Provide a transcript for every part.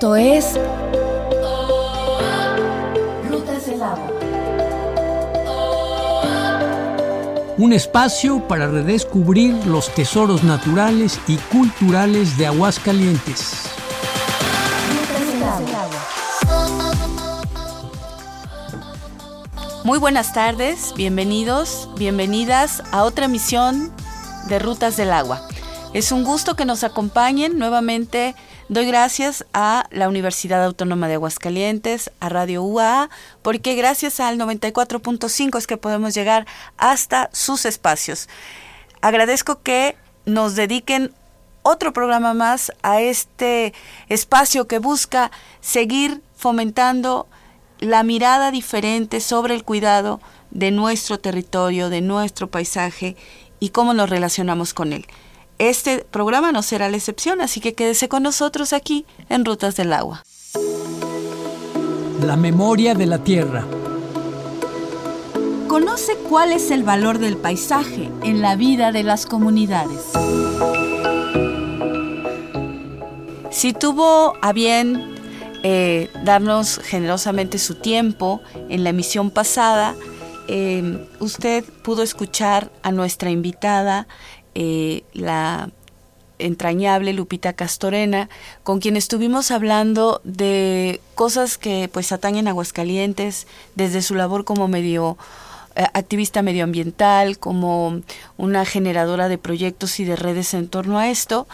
Esto es Rutas del Agua. Un espacio para redescubrir los tesoros naturales y culturales de Aguascalientes. Rutas del Agua. Muy buenas tardes, bienvenidos, bienvenidas a otra emisión de Rutas del Agua. Es un gusto que nos acompañen nuevamente. Doy gracias a la Universidad Autónoma de Aguascalientes, a Radio UAA, porque gracias al 94.5 es que podemos llegar hasta sus espacios. Agradezco que nos dediquen otro programa más a este espacio que busca seguir fomentando la mirada diferente sobre el cuidado de nuestro territorio, de nuestro paisaje y cómo nos relacionamos con él. Este programa no será la excepción, así que quédese con nosotros aquí en Rutas del Agua. La memoria de la tierra. Conoce cuál es el valor del paisaje en la vida de las comunidades. Si tuvo a bien eh, darnos generosamente su tiempo en la emisión pasada, eh, usted pudo escuchar a nuestra invitada, eh, la entrañable Lupita Castorena, con quien estuvimos hablando de cosas que pues atañen a Aguascalientes desde su labor como medio activista medioambiental, como una generadora de proyectos y de redes en torno a esto.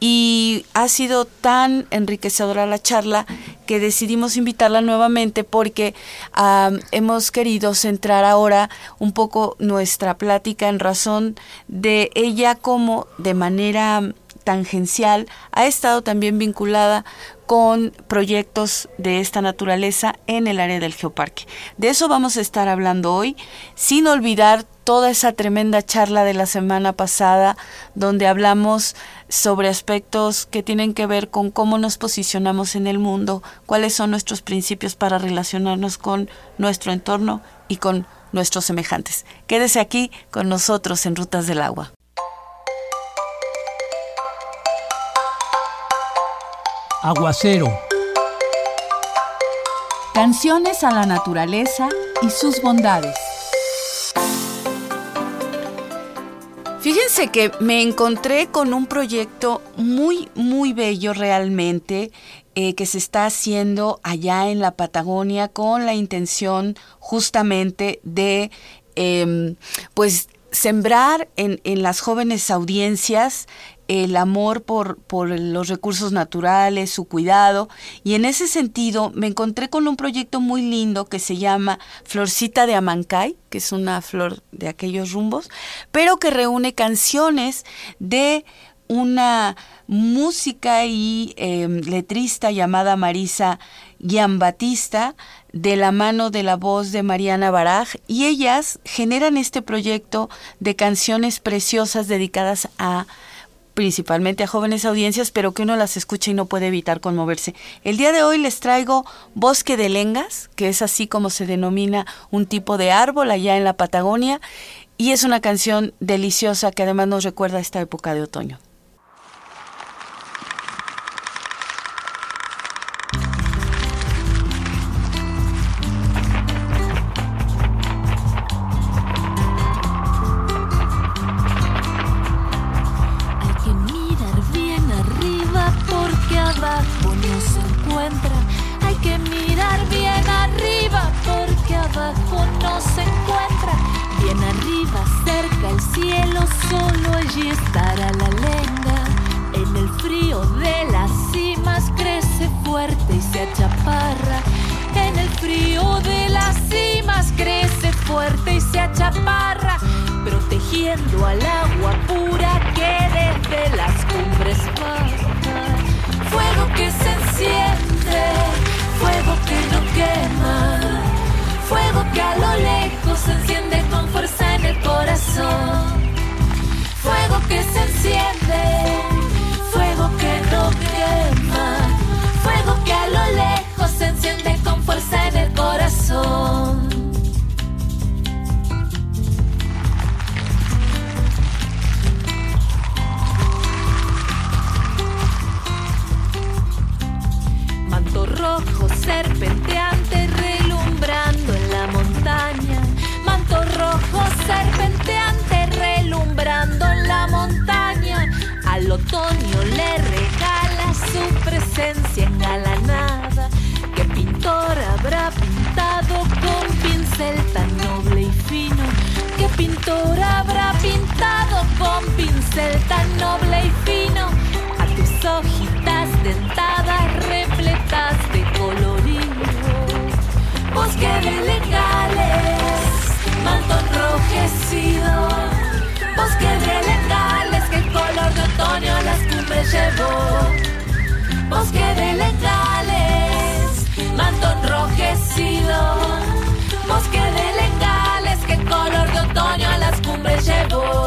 Y ha sido tan enriquecedora la charla que decidimos invitarla nuevamente porque hemos querido centrar ahora un poco nuestra plática en razón de ella como de manera tangencial ha estado también vinculada con proyectos de esta naturaleza en el área del geoparque. De eso vamos a estar hablando hoy, sin olvidar toda esa tremenda charla de la semana pasada, donde hablamos sobre aspectos que tienen que ver con cómo nos posicionamos en el mundo, cuáles son nuestros principios para relacionarnos con nuestro entorno y con nuestros semejantes. Quédese aquí con nosotros en Rutas del Agua. Aguacero. Canciones a la naturaleza y sus bondades. Fíjense que me encontré con un proyecto muy, muy bello realmente eh, que se está haciendo allá en la Patagonia con la intención justamente de, em, pues, sembrar en, en, las jóvenes audiencias el amor por, por los recursos naturales, su cuidado. Y en ese sentido me encontré con un proyecto muy lindo que se llama Florcita de Amancay, que es una flor de aquellos rumbos, pero que reúne canciones de una música y em, letrista llamada Marisa Giambatista de la mano de la voz de Mariana Baraj y ellas generan este proyecto de canciones preciosas dedicadas a principalmente a jóvenes audiencias, pero que uno las escucha y no puede evitar conmoverse. El día de hoy les traigo Bosque de Lengas, que es así como se denomina un tipo de árbol allá en la Patagonia, y es una canción deliciosa que además nos recuerda esta época de otoño. chaparra, protegiendo al agua pura que desde las cumbres baja. Fuego que se enciende, fuego que no quema, fuego que a lo lejos se enciende con fuerza en el corazón. Fuego que se enciende, fuego que no quema, fuego que a lo lejos se enciende con fuerza en el corazón presencia engalanada. ¿Qué pintor habrá pintado con pincel tan noble y fino? ¿Qué pintor habrá pintado con pincel tan noble y fino? A tus hojitas dentadas repletas de colorido. Bosque de legales, manto enrojecido. Bosque de legales que color de otoño las cumbres llevó. Bosque de legales, manto enrojecido. Bosque de legales que color de otoño a las cumbres llevó.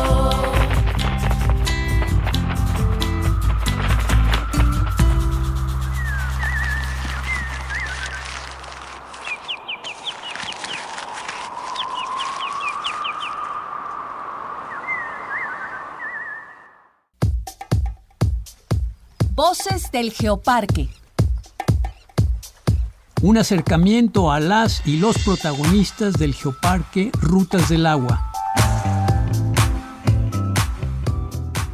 Del Geoparque. Un acercamiento a las y los protagonistas del Geoparque Rutas del Agua.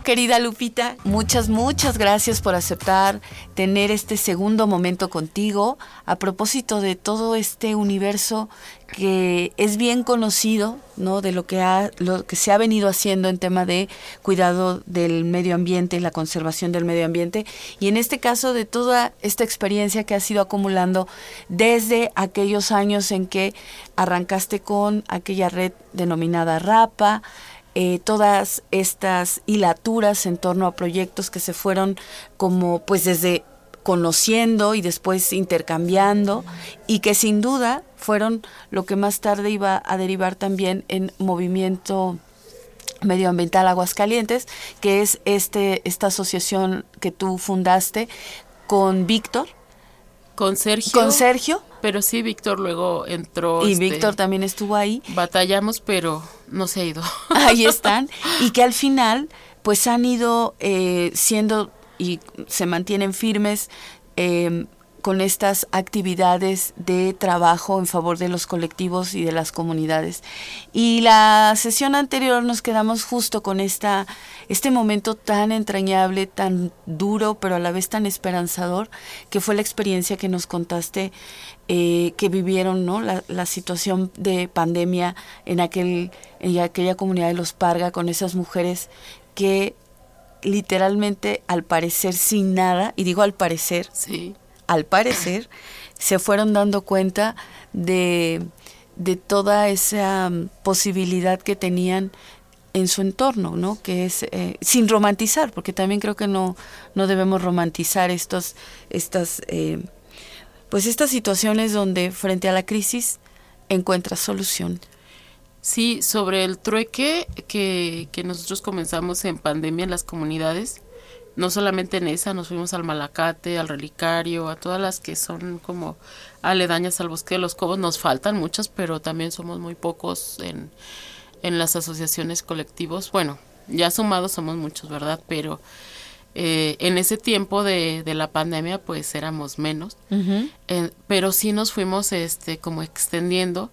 Querida Lupita, muchas, muchas gracias por aceptar tener este segundo momento contigo a propósito de todo este universo que es bien conocido, ¿no? De lo que ha, lo que se ha venido haciendo en tema de cuidado del medio ambiente, la conservación del medio ambiente, y en este caso de toda esta experiencia que has ido acumulando desde aquellos años en que arrancaste con aquella red denominada RAPA, eh, todas estas hilaturas en torno a proyectos que se fueron como pues desde conociendo y después intercambiando y que sin duda fueron lo que más tarde iba a derivar también en movimiento medioambiental Aguascalientes, que es este esta asociación que tú fundaste con Víctor, Con Sergio. con Sergio Pero sí, Víctor luego entró. y este, Víctor también estuvo ahí. Batallamos, pero no se ha ido. ahí están, y que al final pues han ido eh, siendo y se mantienen firmes eh, con estas actividades de trabajo en favor de los colectivos y de las comunidades. Y la sesión anterior nos quedamos justo con esta, este momento tan entrañable, tan duro, pero a la vez tan esperanzador, que fue la experiencia que nos contaste eh, que vivieron ¿no? la, situación de pandemia en, aquel, en aquella comunidad de los Parga con esas mujeres que literalmente al parecer sin nada, y digo al parecer, Sí. Al parecer, se fueron dando cuenta de, de toda esa mm, posibilidad que tenían en su entorno, ¿no? Que es eh, sin romantizar, porque también creo que no, no debemos romantizar estos, estas, eh, pues estas situaciones donde frente a la crisis encuentras solución. Sí, sobre el trueque que, que nosotros comenzamos en pandemia en las comunidades, no solamente en esa, nos fuimos al Malacate, al Relicario, a todas las que son como aledañas al Bosque de los Cobos, nos faltan muchas, pero también somos muy pocos en, en las asociaciones colectivos. Bueno, ya sumados somos muchos, ¿verdad? Pero eh, en ese tiempo de, de la pandemia, pues éramos menos, Eh, pero sí nos fuimos este, como extendiendo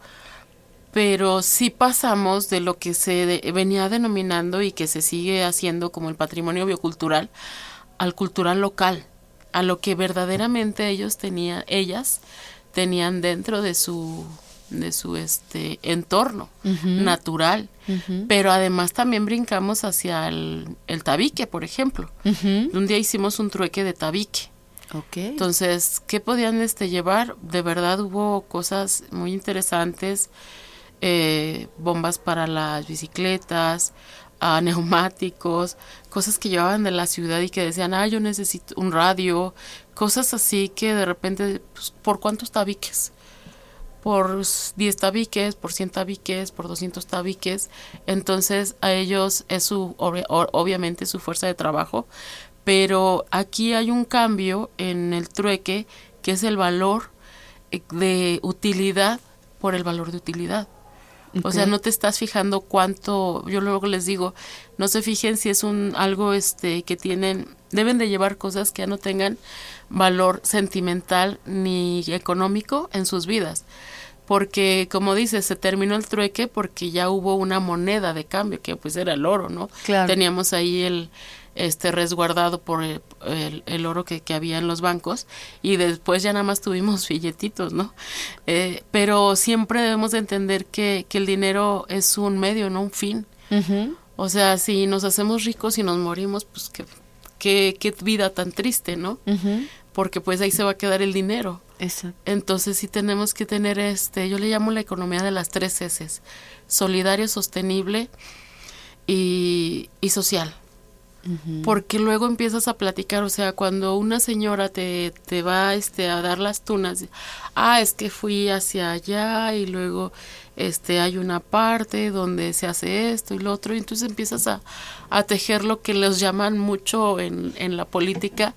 pero sí pasamos de lo que se de- venía denominando y que se sigue haciendo como el patrimonio biocultural al cultural local, a lo que verdaderamente ellos tenían, ellas tenían dentro de su de su este entorno natural, pero además también brincamos hacia el, el tabique, por ejemplo. Un día hicimos un trueque de tabique. Entonces, ¿qué podían este llevar? De verdad hubo cosas muy interesantes, eh, bombas para las bicicletas, neumáticos, cosas que llevaban de la ciudad y que decían, ah, yo necesito un radio, cosas así que de repente, pues, ¿por cuántos tabiques? por 10 tabiques, por 100 tabiques, por 200 tabiques. Entonces a ellos es su, obviamente su fuerza de trabajo, pero aquí hay un cambio en el trueque que es el valor eh, de utilidad por el valor de utilidad. O sea, no te estás fijando cuánto, yo luego les digo, no se fijen si es un algo este que tienen, deben de llevar cosas que ya no tengan valor sentimental ni económico en sus vidas. Porque, como dices, se terminó el trueque porque ya hubo una moneda de cambio, que pues era el oro, ¿no? Claro. Teníamos ahí el, este resguardado por el, el, oro que, que, había en los bancos y después ya nada más tuvimos billetitos, ¿no? Eh, pero siempre debemos de entender que, que, el dinero es un medio, no un fin. O sea, si nos hacemos ricos y nos morimos, pues qué, qué, qué vida tan triste, ¿no? Porque pues ahí se va a quedar el dinero. Exacto. Entonces sí tenemos que tener este, yo le llamo la economía de las tres S, solidario, sostenible y, y social porque luego empiezas a platicar, o sea, cuando una señora te, te va este, a dar las tunas, ah, es que fui hacia allá y luego este, hay una parte donde se hace esto y lo otro, y entonces empiezas a, a tejer lo que les llaman mucho en, en la política,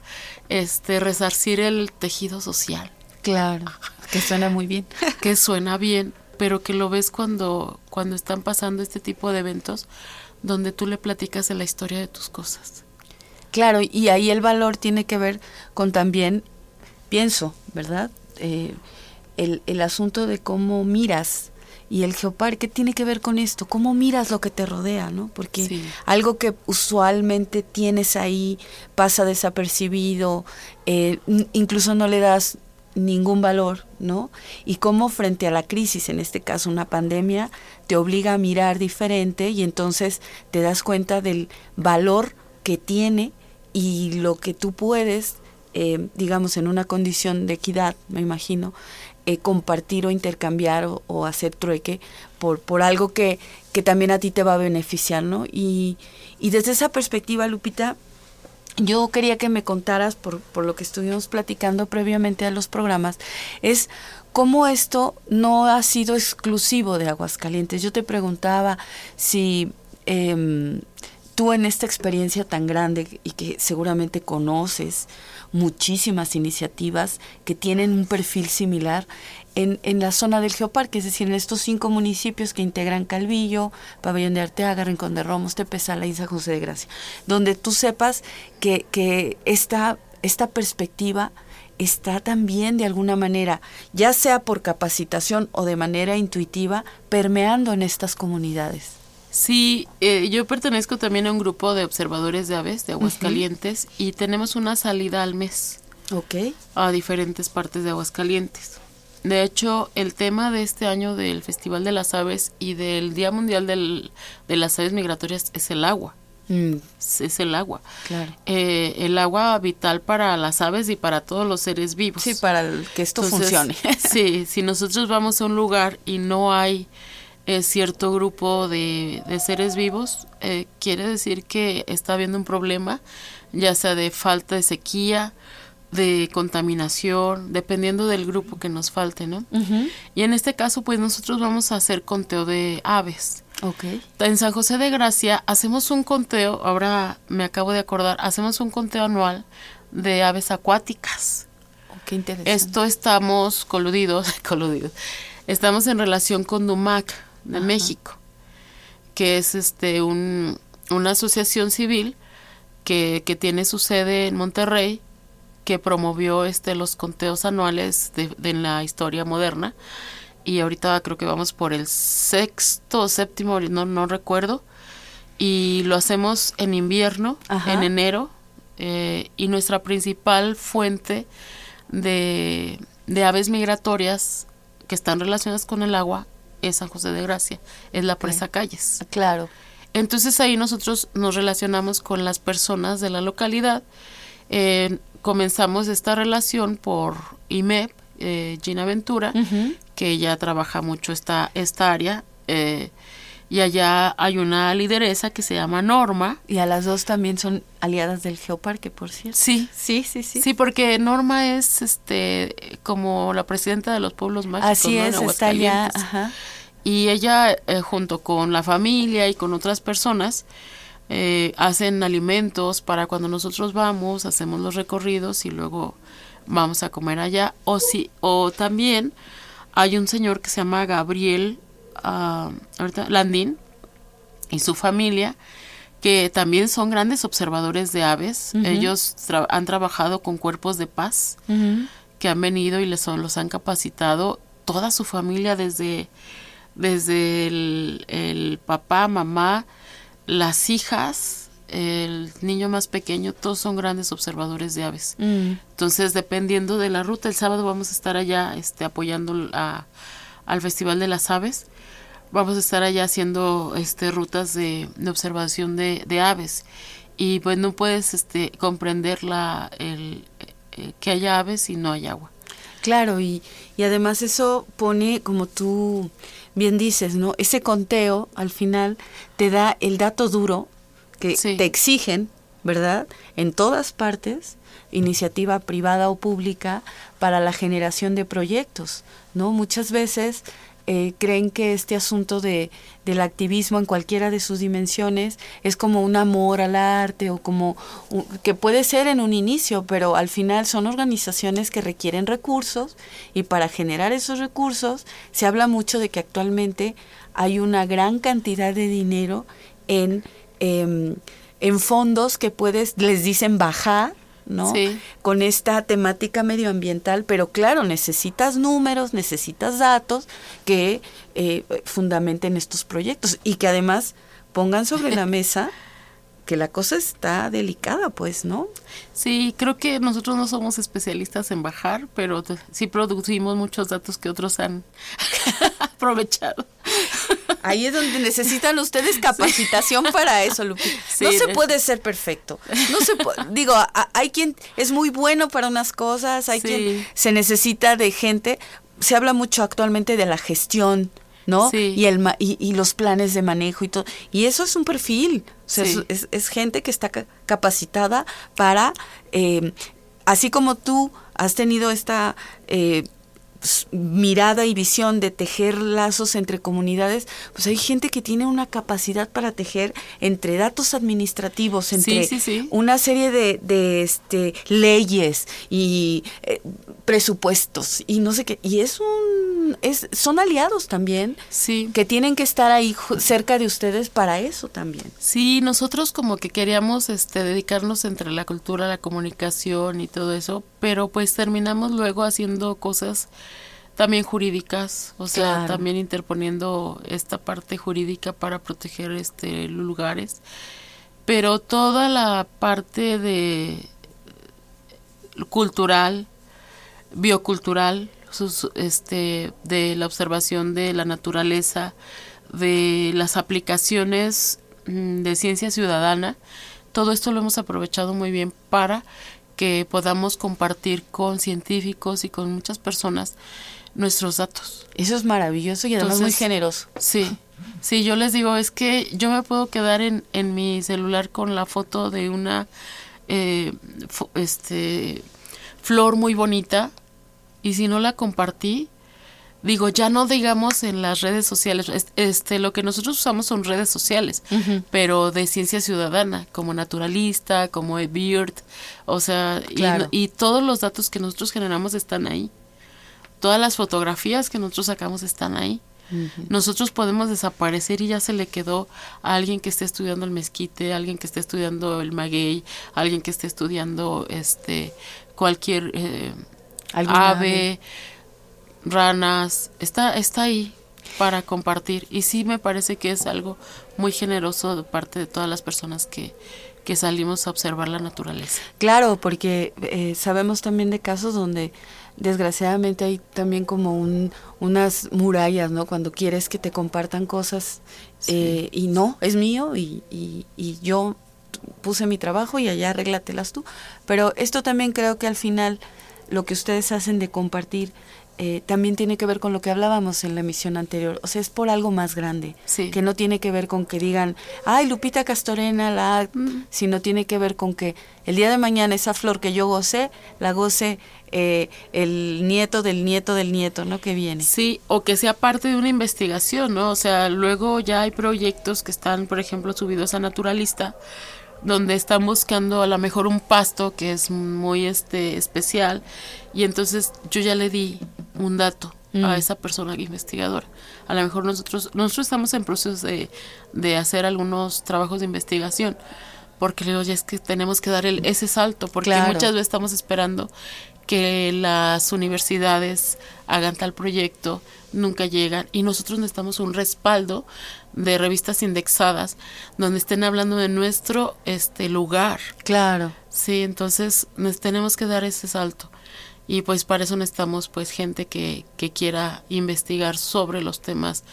este, resarcir el tejido social. Claro, que suena muy bien. que suena bien, pero que lo ves cuando, cuando están pasando este tipo de eventos, donde tú le platicas de la historia de tus cosas. Claro, y ahí el valor tiene que ver con también, pienso, ¿verdad? Eh, el, el asunto de cómo miras y el geoparque tiene que ver con esto, cómo miras lo que te rodea, ¿no? Porque Sí. algo que usualmente tienes ahí pasa desapercibido, eh, incluso no le das ningún valor, ¿no? Y cómo frente a la crisis, en este caso una pandemia, te obliga a mirar diferente y entonces te das cuenta del valor que tiene y lo que tú puedes, eh, digamos, en una condición de equidad, me imagino, eh, compartir o intercambiar o, o hacer trueque por, por algo que, que también a ti te va a beneficiar, ¿no? Y, y desde esa perspectiva, Lupita, yo quería que me contaras, por, por lo que estuvimos platicando previamente a los programas, es cómo esto no ha sido exclusivo de Aguascalientes. Yo te preguntaba si em, tú en esta experiencia tan grande y que seguramente conoces muchísimas iniciativas que tienen un perfil similar en, en la zona del Geoparque, es decir, en estos cinco municipios que integran Calvillo, Pabellón de Arteaga, Rincón de Romos, Tepezala y San José de Gracia, donde tú sepas que, que esta, esta perspectiva está también de alguna manera, ya sea por capacitación o de manera intuitiva, permeando en estas comunidades. Sí, eh, yo pertenezco también a un grupo de observadores de aves de Aguascalientes y tenemos una salida al mes Ok. a diferentes partes de Aguascalientes. De hecho, el tema de este año del Festival de las Aves y del Día Mundial del- de las Aves Migratorias es el agua. Mm, Es, es el agua. claro. Eh, el agua vital para las aves y para todos los seres vivos. Sí, para el- que esto Entonces, funcione. sí, si nosotros vamos a un lugar y no hay eh, cierto grupo de, de seres vivos, eh, quiere decir que está habiendo un problema, ya sea de falta de sequía, de contaminación, dependiendo del grupo que nos falte, ¿no? Y en este caso, pues nosotros vamos a hacer conteo de aves. Ok. En San José de Gracia hacemos un conteo, ahora me acabo de acordar, hacemos un conteo anual de aves acuáticas. Oh, qué interesante. Esto estamos coludidos, coludidos. Estamos en relación con DUMAC de México, que es este un, una asociación civil que, que tiene su sede en Monterrey, que promovió este los conteos anuales de, de en la historia moderna. Y ahorita creo que vamos por el sexto o séptimo, no, no recuerdo. Y lo hacemos en invierno, Ajá. en enero. eh, y nuestra principal fuente de, de aves migratorias que están relacionadas con el agua es San José de Gracia, es la presa Calles. Claro. Entonces ahí nosotros nos relacionamos con las personas de la localidad. Eh, comenzamos esta relación por IMEP, eh, Gina Ventura, que ella trabaja mucho esta, esta área. eh, y allá hay una lideresa que se llama Norma. Y a las dos también son aliadas del Geoparque, por cierto. Sí, sí, sí, sí. Sí, porque Norma es este como la presidenta de los pueblos mágicos. Así es, está allá. Ajá. Y ella, eh, junto con la familia y con otras personas, eh, hacen alimentos para cuando nosotros vamos, hacemos los recorridos y luego vamos a comer allá. O, si, o también hay un señor que se llama Gabriel uh, ahorita, Landín y su familia, que también son grandes observadores de aves. Ellos han trabajado con cuerpos de paz que han venido y les los han capacitado. Toda su familia, desde, desde el, el papá, mamá, las hijas, el niño más pequeño, todos son grandes observadores de aves. Mm. Entonces, dependiendo de la ruta, el sábado vamos a estar allá este, apoyando a, al Festival de las Aves. Vamos a estar allá haciendo este, rutas de, observación de, aves. Y pues no puedes este, comprender la, el, eh, que haya aves si no hay agua. Claro, y, y además eso pone, como tú bien dices, ¿no? Ese conteo al final te da el dato duro que te exigen, ¿verdad? En todas partes, iniciativa privada o pública, para la generación de proyectos, ¿no? Muchas veces eh, creen que este asunto de, del activismo en cualquiera de sus dimensiones es como un amor al arte o como que puede ser en un inicio, pero al final son organizaciones que requieren recursos y para generar esos recursos se habla mucho de que actualmente hay una gran cantidad de dinero en, em, en fondos que puedes, les dicen bajar ¿no? Con esta temática medioambiental, pero claro, necesitas números, necesitas datos que eh, fundamenten estos proyectos y que además pongan sobre la mesa que la cosa está delicada, pues, ¿no? Sí, creo que nosotros no somos especialistas en bajar, pero sí producimos muchos datos que otros han aprovechado. Ahí es donde necesitan ustedes capacitación para eso, Lupita. no se puede ser perfecto. No se digo, hay quien es muy bueno para unas cosas, hay quien se necesita de gente. Se habla mucho actualmente de la gestión, ¿no? Y, el, y, los planes de manejo y todo. Y eso es un perfil. Sea, es, gente que está capacitada para, eh, así como tú has tenido esta eh, mirada y visión de tejer lazos entre comunidades, pues hay gente que tiene una capacidad para tejer entre datos administrativos, entre una serie de, de este, leyes y eh, presupuestos y no sé qué. Y es un, es, son aliados también sí. que tienen que estar ahí cerca de ustedes para eso también. Sí, nosotros como que queríamos este, dedicarnos entre la cultura, la comunicación y todo eso, pero pues terminamos luego haciendo cosas también jurídicas, o sea, también interponiendo esta parte jurídica para proteger este lugares, pero toda la parte de cultural, biocultural, este, de la observación de la naturaleza, de las aplicaciones mm, de ciencia ciudadana, todo esto lo hemos aprovechado muy bien para que podamos compartir con científicos y con muchas personas nuestros datos. Eso es maravilloso y además muy generoso. Sí, sí, yo les digo, es que yo me puedo quedar en, en mi celular con la foto de una eh, este, flor muy bonita y si no la compartí, digo, ya no digamos en las redes sociales, este, lo que nosotros usamos son redes sociales, pero de ciencia ciudadana, como naturalista, como Beard, o sea, y, y, todos los datos que nosotros generamos están ahí todas las fotografías que nosotros sacamos están ahí. Nosotros podemos desaparecer y ya se le quedó a alguien que esté estudiando el mezquite, a alguien que esté estudiando el maguey, a alguien que esté estudiando este cualquier eh, ave, ranas, está está ahí para compartir y sí me parece que es algo muy generoso de parte de todas las personas que que salimos a observar la naturaleza. Claro, porque eh, sabemos también de casos donde desgraciadamente hay también como un, unas murallas, ¿no? Cuando quieres que te compartan cosas eh, y no, es mío y, y, y, yo puse mi trabajo y allá arréglatelas tú. Pero esto también creo que al final lo que ustedes hacen de compartir eh, también tiene que ver con lo que hablábamos en la emisión anterior. O sea, es por algo más grande. Sí. Que no tiene que ver con que digan, ay, Lupita Castorena, la... Mm. sino tiene que ver con que el día de mañana esa flor que yo goce, la goce eh, el nieto del nieto del nieto, ¿no? Que viene. Sí, o que sea parte de una investigación, ¿no? O sea, luego ya hay proyectos que están, por ejemplo, subidos a Naturalista, donde están buscando a lo mejor un pasto que es muy este especial y entonces yo ya le di un dato Mm. a esa persona investigadora. A lo mejor nosotros nosotros estamos en proceso de, de hacer algunos trabajos de investigación porque luego ya es que tenemos que dar el, ese salto porque Claro. muchas veces estamos esperando que las universidades hagan tal proyecto, nunca llegan y nosotros necesitamos un respaldo de revistas indexadas donde estén hablando de nuestro este lugar. Claro. Sí, entonces nos tenemos que dar ese salto. Y pues para eso necesitamos pues gente que, que quiera investigar sobre los temas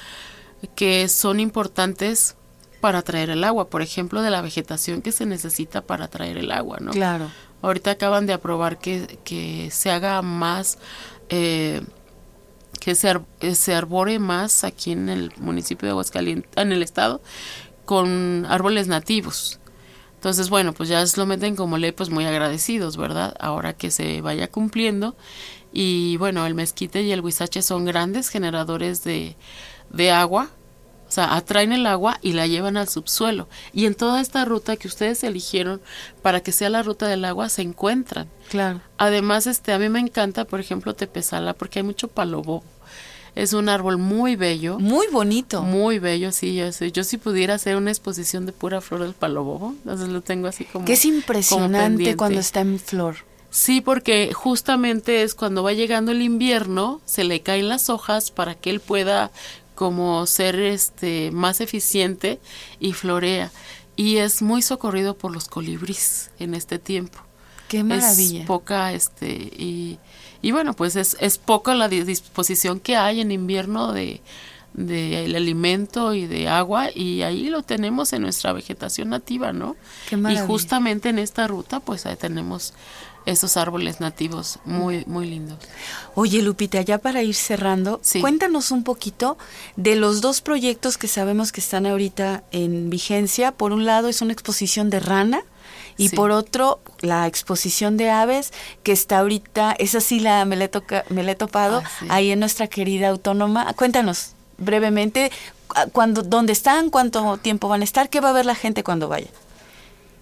que son importantes para traer el agua, por ejemplo, de la vegetación que se necesita para traer el agua, ¿no? Claro. Ahorita acaban de aprobar que, que se haga más, eh, que se, ar- eh, se arbore más aquí en el municipio de Aguascalientes, en el estado, con árboles nativos. Entonces, bueno, pues ya lo meten como ley, pues muy agradecidos, ¿verdad? Ahora que se vaya cumpliendo. Y bueno, el mezquite y el huizache son grandes generadores de, de agua. O sea, atraen el agua y la llevan al subsuelo. Y en toda esta ruta que ustedes eligieron para que sea la ruta del agua, se encuentran. Claro. Además, este, a mí me encanta, por ejemplo, Tepezala, porque hay mucho palobo. Es un árbol muy bello. Muy bonito. Muy bello, sí, yo. Yo si pudiera hacer una exposición de pura flor del palobobo, entonces lo tengo así como que es impresionante cuando está en flor. Sí, porque justamente es cuando va llegando el invierno, se le caen las hojas para que él pueda como ser este más eficiente y florea. Y es muy socorrido por los colibríes en este tiempo. Qué maravilla. Es poca, este, y, y bueno, pues es, es poca la di- disposición que hay en invierno de, de el alimento y de agua, y ahí lo tenemos en nuestra vegetación nativa, ¿no? Qué y justamente en esta ruta, pues ahí tenemos esos árboles nativos muy, muy lindos. Oye, Lupita, ya para ir cerrando, Sí. cuéntanos un poquito de los dos proyectos que sabemos que están ahorita en vigencia. Por un lado es una exposición de rana y Sí. por otro la exposición de aves que está ahorita, esa sí la me la he, toca- me la he topado Ah, sí. ahí en nuestra querida autónoma. Cuéntanos brevemente cu- cuándo, dónde están, cuánto tiempo van a estar, qué va a ver la gente cuando vaya.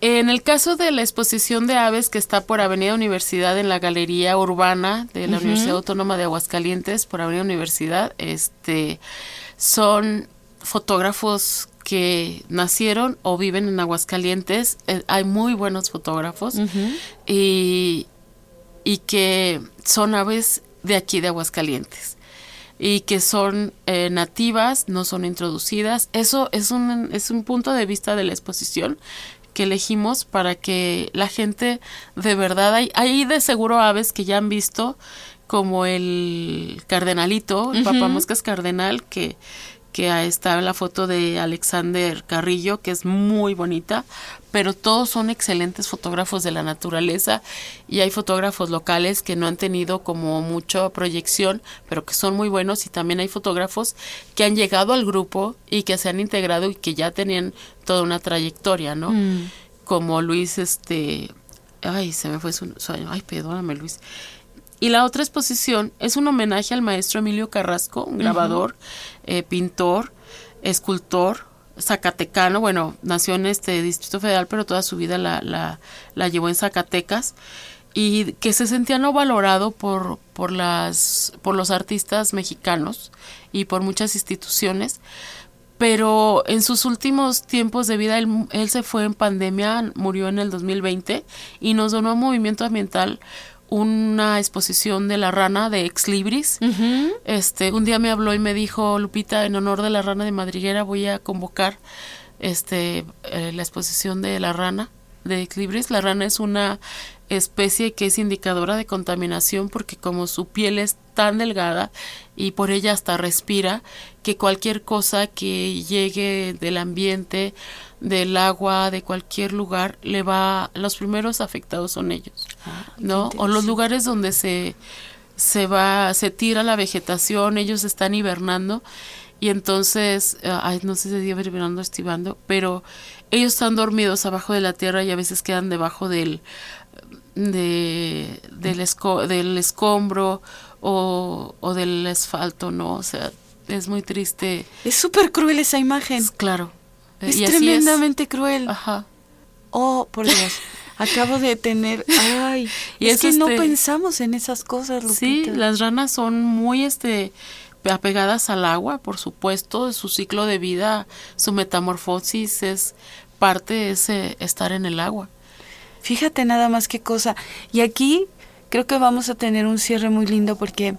En el caso de la exposición de aves que está por Avenida Universidad en la Galería Urbana de la Universidad Autónoma de Aguascalientes, por Avenida Universidad, este, son fotógrafos que nacieron o viven en Aguascalientes. Eh, hay muy buenos fotógrafos y, y que son aves de aquí de Aguascalientes y que son eh, nativas, no son introducidas. Eso es un, es un punto de vista de la exposición que elegimos para que la gente de verdad, hay, hay de seguro aves que ya han visto, como el cardenalito, el papamoscas cardenal, que, que ahí está la foto de Alexander Carrillo, que es muy bonita, pero todos son excelentes fotógrafos de la naturaleza y hay fotógrafos locales que no han tenido como mucha proyección, pero que son muy buenos y también hay fotógrafos que han llegado al grupo y que se han integrado y que ya tenían toda una trayectoria, ¿no? Como Luis, este, ay, se me fue su, su año, ay, perdóname Luis. Y la otra exposición es un homenaje al maestro Emilio Carrasco, un grabador, eh, pintor, escultor, zacatecano, bueno, nació en este Distrito Federal, pero toda su vida la, la, la llevó en Zacatecas. Y que se sentía no valorado por, por, las, por los artistas mexicanos y por muchas instituciones, pero en sus últimos tiempos de vida, él, él se fue en pandemia, murió en el 2020 y nos donó a Movimiento Ambiental una exposición de la rana de Ex Libris. Este, un día me habló y me dijo, Lupita, en honor de la rana de madriguera voy a convocar este eh, la exposición de la rana de Ex Libris. La rana es una especie que es indicadora de contaminación porque como su piel es tan delgada y por ella hasta respira que cualquier cosa que llegue del ambiente, del agua, de cualquier lugar, le va, los primeros afectados son ellos, ¿no? O los lugares donde se se va, se tira la vegetación, ellos están hibernando y entonces, eh, ay, no sé si se hibernando o estivando, pero ellos están dormidos abajo de la tierra y a veces quedan debajo del, de, del, del escombro o, o, del asfalto, ¿no? O sea, es muy triste. Es súper cruel esa imagen. claro. Es tremendamente cruel. Ajá. Oh, por Dios. Acabo de tener, ay, y es, que no este pensamos en esas cosas. Lupita. Sí, las ranas son muy, este, apegadas al agua, por supuesto, su ciclo de vida, su metamorfosis es parte de ese estar en el agua. Fíjate nada más qué cosa. Y aquí creo que vamos a tener un cierre muy lindo porque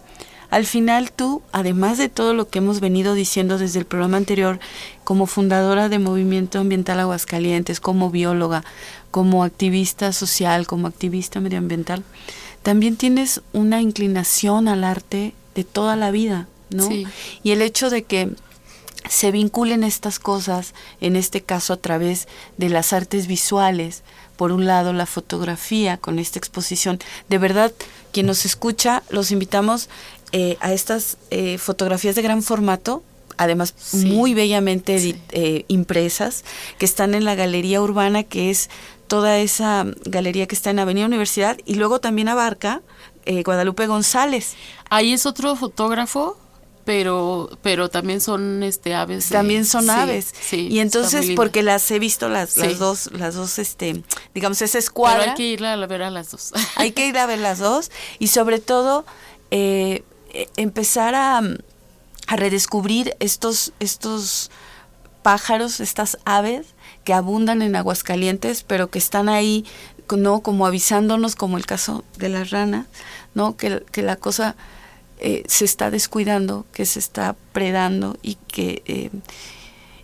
al final tú, además de todo lo que hemos venido diciendo desde el programa anterior, como fundadora de Movimiento Ambiental Aguascalientes, como bióloga, como activista social, como activista medioambiental, también tienes una inclinación al arte de toda la vida, ¿no? Y el hecho de que se vinculen estas cosas, en este caso a través de las artes visuales, por un lado la fotografía con esta exposición, de verdad, quien nos escucha, los invitamos eh, a estas eh, fotografías de gran formato, además muy bellamente eh, impresas, que están en la Galería Urbana, que es toda esa galería que está en Avenida Universidad, y luego también abarca Guadalupe González. Ahí es otro fotógrafo pero pero también son este aves también son aves. sí, y entonces porque las he visto las, las dos las dos este digamos esa escuadra. pero hay que ir a ver a las dos. Hay que ir a ver las dos y sobre todo eh, eh, empezar a, a redescubrir estos estos pájaros estas aves que abundan en Aguascalientes pero que están ahí no como avisándonos como el caso de las ranas no que, que la cosa eh, se está descuidando, que se está predando y que, eh,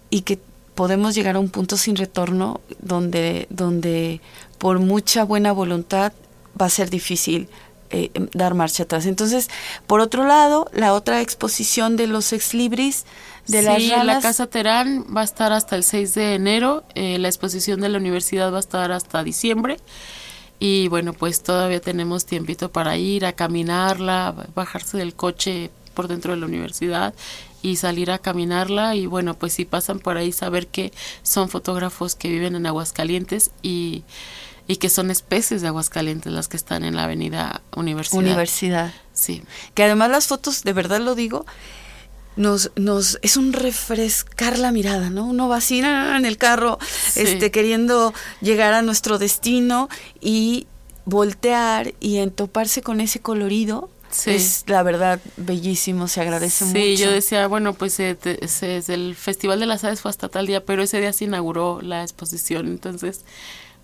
y que podemos llegar a un punto sin retorno donde, donde por mucha buena voluntad va a ser difícil eh, dar marcha atrás. Entonces, por otro lado, la otra exposición de los ex libris de sí, la Casa Terán va a estar hasta el 6 de enero, la exposición de la universidad va a estar hasta diciembre. Y bueno, pues todavía tenemos tiempito para ir a caminarla, bajarse del coche por dentro de la universidad y salir a caminarla. Y bueno, pues si pasan por ahí saber que son fotógrafos que viven en Aguascalientes y, y que son especies de Aguascalientes las que están en la avenida Universidad. Universidad. Sí. Que además las fotos, de verdad lo digo, nos, nos, es un refrescar la mirada, ¿no? Uno va así en el carro, este, queriendo llegar a nuestro destino y voltear y entoparse con ese colorido. Es la verdad bellísimo, se agradece mucho. Sí, yo decía, bueno, pues eh, el Festival de las Aves fue hasta tal día, pero ese día se inauguró la exposición, entonces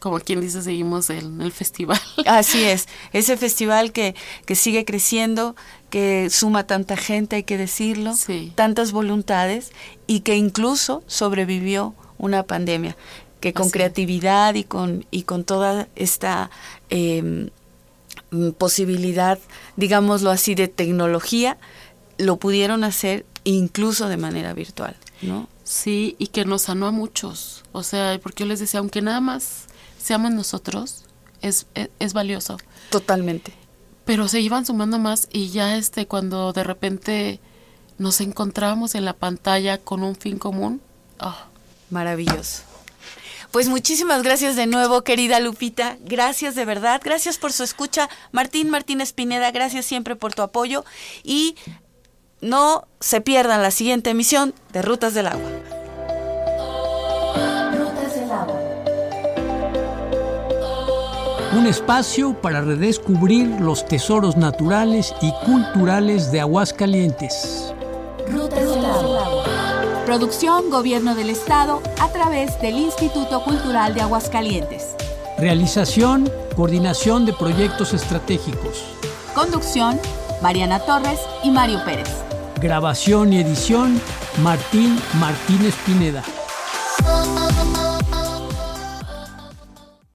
como quien dice, seguimos en el festival. Así es, ese festival que, que sigue creciendo, que suma tanta gente, hay que decirlo, tantas voluntades y que incluso sobrevivió una pandemia, que con creatividad y con, y con toda esta em, posibilidad, digámoslo así, de tecnología, lo pudieron hacer incluso de manera virtual, ¿no? Sí, y que nos sanó a muchos. O sea, porque yo les decía, aunque nada más seamos nosotros, es, es, valioso. Totalmente. Pero se iban sumando más y ya este cuando de repente nos encontramos en la pantalla con un fin común. Ah. Maravilloso. Pues muchísimas gracias de nuevo, querida Lupita. Gracias de verdad. Gracias por su escucha. Martín Martínez Pineda, gracias siempre por tu apoyo. Y no se pierdan la siguiente emisión de Rutas del Agua. Un espacio para redescubrir los tesoros naturales y culturales de Aguascalientes. Agua. Producción Gobierno del Estado a través del Instituto Cultural de Aguascalientes. Realización, coordinación de proyectos estratégicos. Conducción, Mariana Torres y Mario Pérez. Grabación y edición, Martín Martínez Pineda.